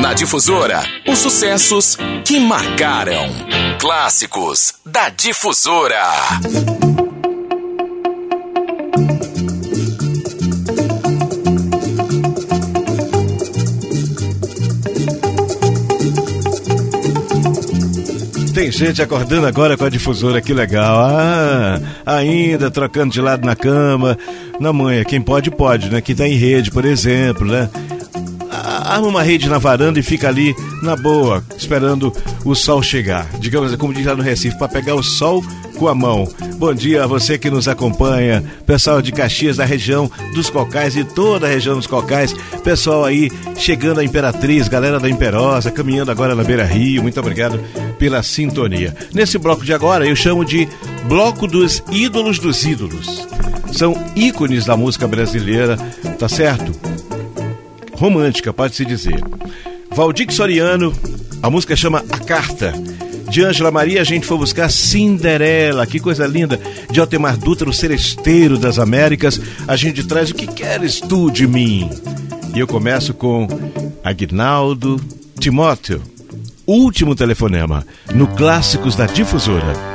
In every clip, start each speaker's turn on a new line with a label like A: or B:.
A: Na Difusora, os sucessos que marcaram. Clássicos da Difusora.
B: Tem gente acordando agora com a difusora, que legal. Ah, ainda trocando de lado na cama. Na manhã, quem pode, pode, né? Quem tá em rede, por exemplo, né? Arma uma rede na varanda e fica ali na boa, esperando o sol chegar. Digamos, como diz lá no Recife, para pegar o sol com a mão. Bom dia a você que nos acompanha, pessoal de Caxias, da região dos Cocais e toda a região dos Cocais, pessoal aí chegando a Imperatriz, galera da Imperosa, caminhando agora na Beira Rio, muito obrigado pela sintonia. Nesse bloco de agora eu chamo de Bloco dos Ídolos dos Ídolos. São ícones da música brasileira, tá certo? Romântica, pode-se dizer. Valdir Soriano, a música chama A Carta. De Ângela Maria, a gente foi buscar Cinderela, que coisa linda. De Altemar Dutra, o Seresteiro das Américas, a gente traz O que queres tu de mim? E eu começo com Aguinaldo Timóteo, Último Telefonema, no Clássicos da Difusora.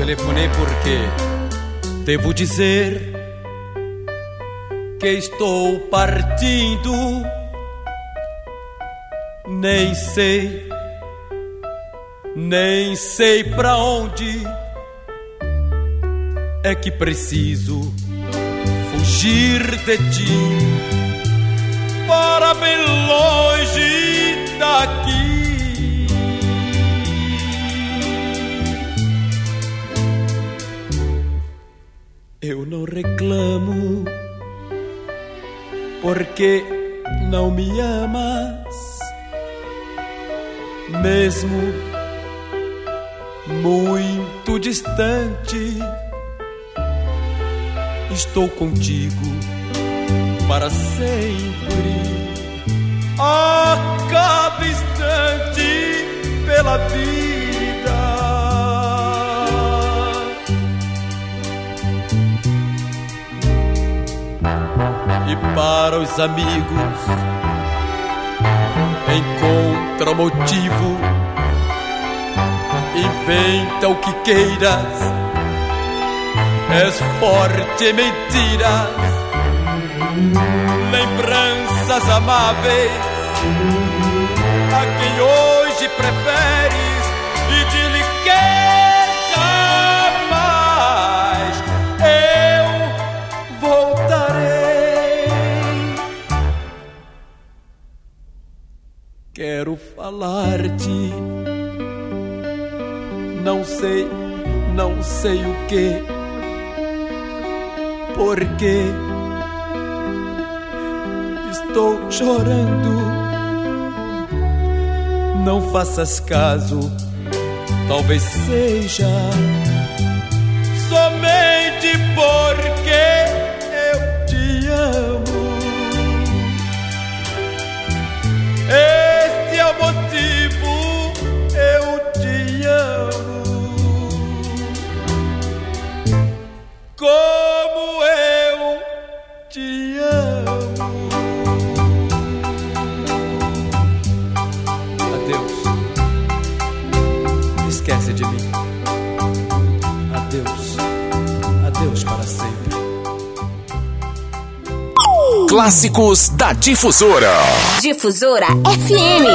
C: Telefonei porque devo dizer que estou partindo. Nem sei, nem sei pra onde é que preciso fugir de ti para bem longe daqui. Reclamo, porque não me amas, mesmo muito distante. Estou contigo para sempre, a cada instante pela vida. Para os amigos. Encontra motivo, inventa o que queiras, és forte em mentiras, lembranças amáveis. A quem hoje falar-te, não sei, não sei o que, porque estou chorando. Não faças caso, talvez seja
A: Clássicos da Difusora.
D: Difusora FM.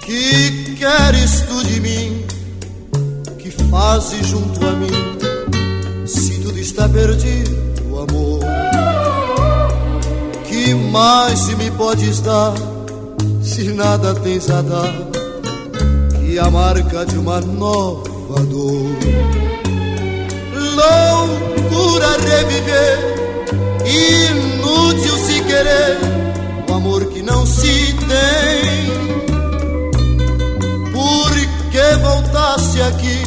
E: Que queres tu de mim? Que fazes junto a mim? Se tudo está perdido, amor. Que mais se me podes dar? Se nada tens a dar a marca de uma nova dor. Loucura reviver, inútil se querer, o amor que não se tem. Por que voltasse aqui,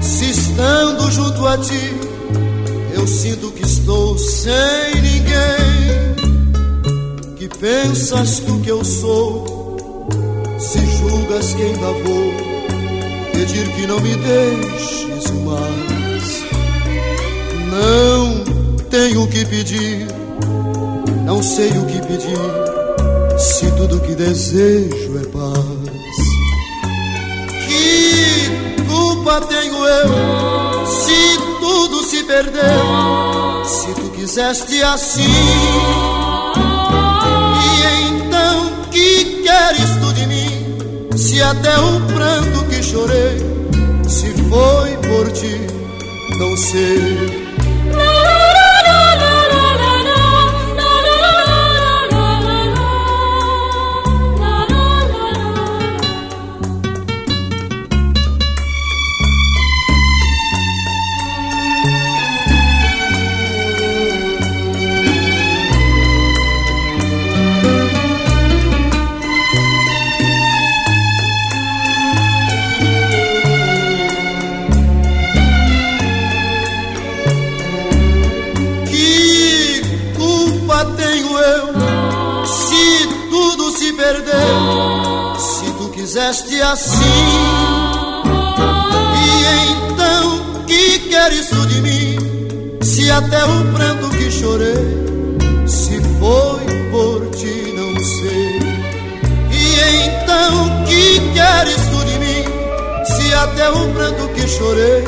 E: se estando junto a ti, eu Eu sinto que estou sem ninguém. Que pensas tu que eu sou? Se julgas que ainda vou pedir que não me deixes mais. Não tenho o que pedir, não sei o que pedir. Se tudo que desejo é paz, que culpa tenho eu se tudo se perdeu? Se tu quiseste assim, queres tu de mim? Se até o pranto que chorei, se foi por ti, não sei. Fizeste assim. E então, que queres tu de mim? Se até o pranto que chorei, se foi por ti, não sei. E então, que queres tu de mim? Se até o pranto que chorei,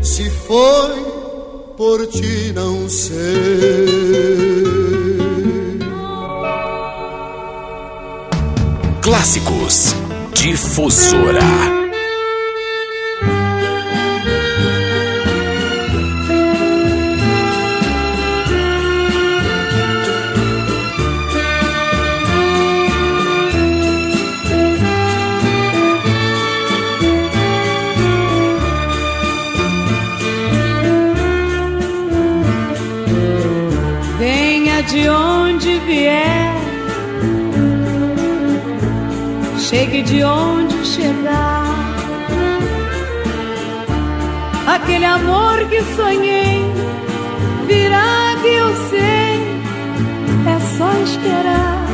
E: se foi por ti, não sei.
A: Clássicos Difusora.
F: Chegue de onde chegar. Aquele amor que sonhei virá que eu sei, é só esperar.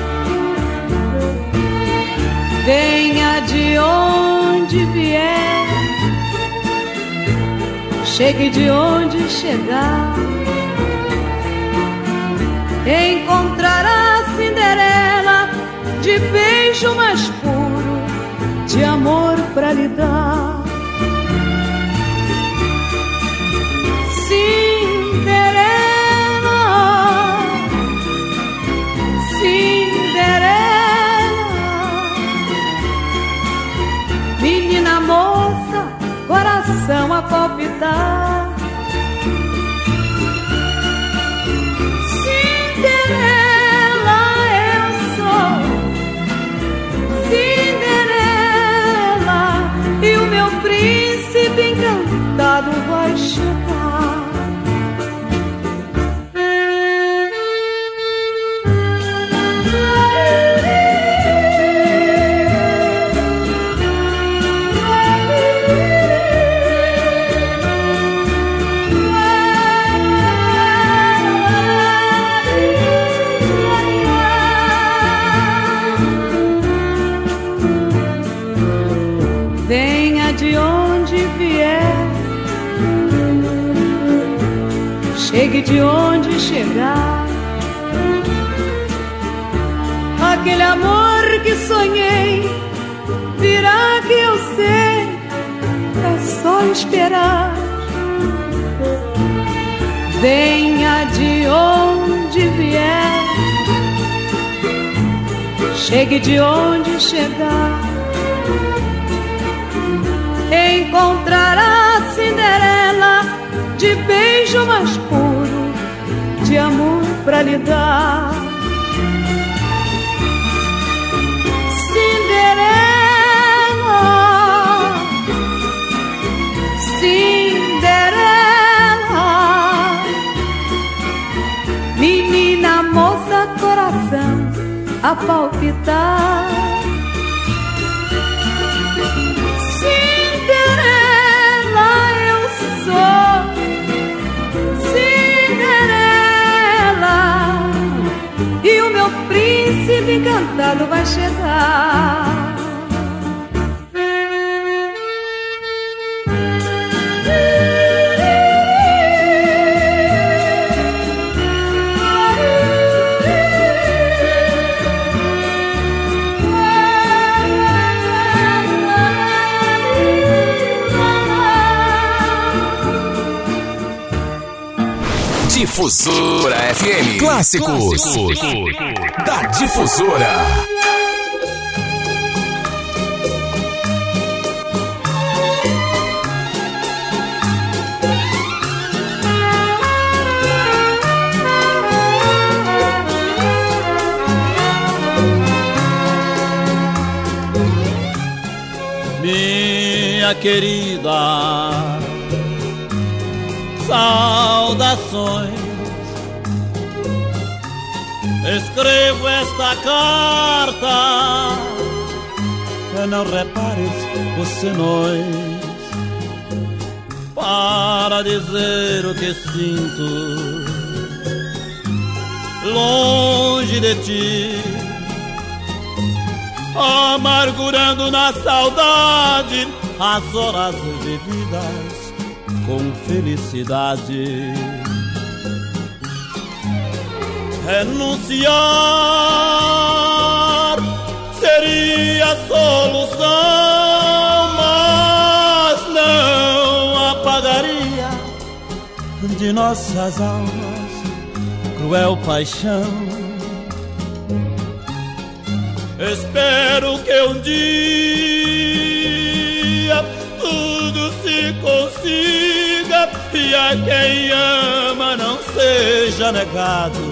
F: Venha de onde vier, chegue de onde chegar. Encontrará Cinderela de beijo mais puro de amor pra lhe dar. Cinderela, Cinderela, menina moça, coração a palpitar. Chegue de onde chegar. Aquele amor que sonhei virá que eu sei, é só esperar. Venha de onde vier, chegue de onde chegar. Encontrará Cinderela de beijo mais puro de amor pra lhe dar. Cinderela, Cinderela, menina moça, coração a palpitar. Encantado vai chegar.
A: Difusora FM. Clássicos, Clássicos. Da Difusora.
G: Minha querida, saudações Escrevo esta carta. Que não repares os senões para dizer o que sinto. Longe de ti, amargurando na saudade as horas vividas com felicidade renunciar seria a solução, mas não apagaria de nossas almas cruel paixão. Espero que um dia tudo se consiga e a quem ama não seja negado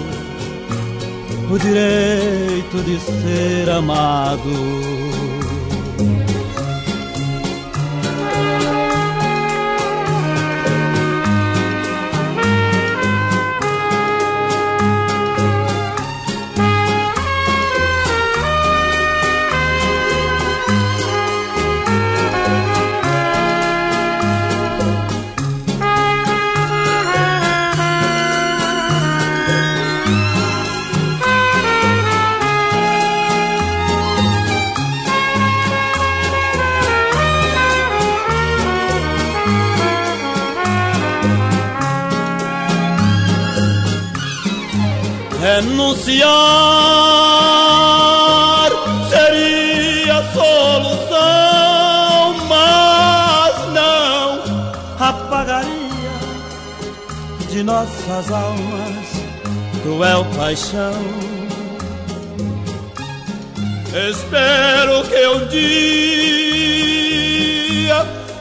G: o direito de ser amado. Renunciar seria a solução, mas não apagaria de nossas almas cruel paixão. Espero que um dia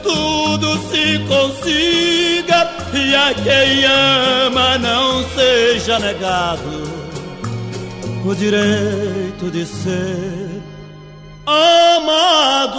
G: tudo se consiga e a quem ama não seja negado o direito de ser amado.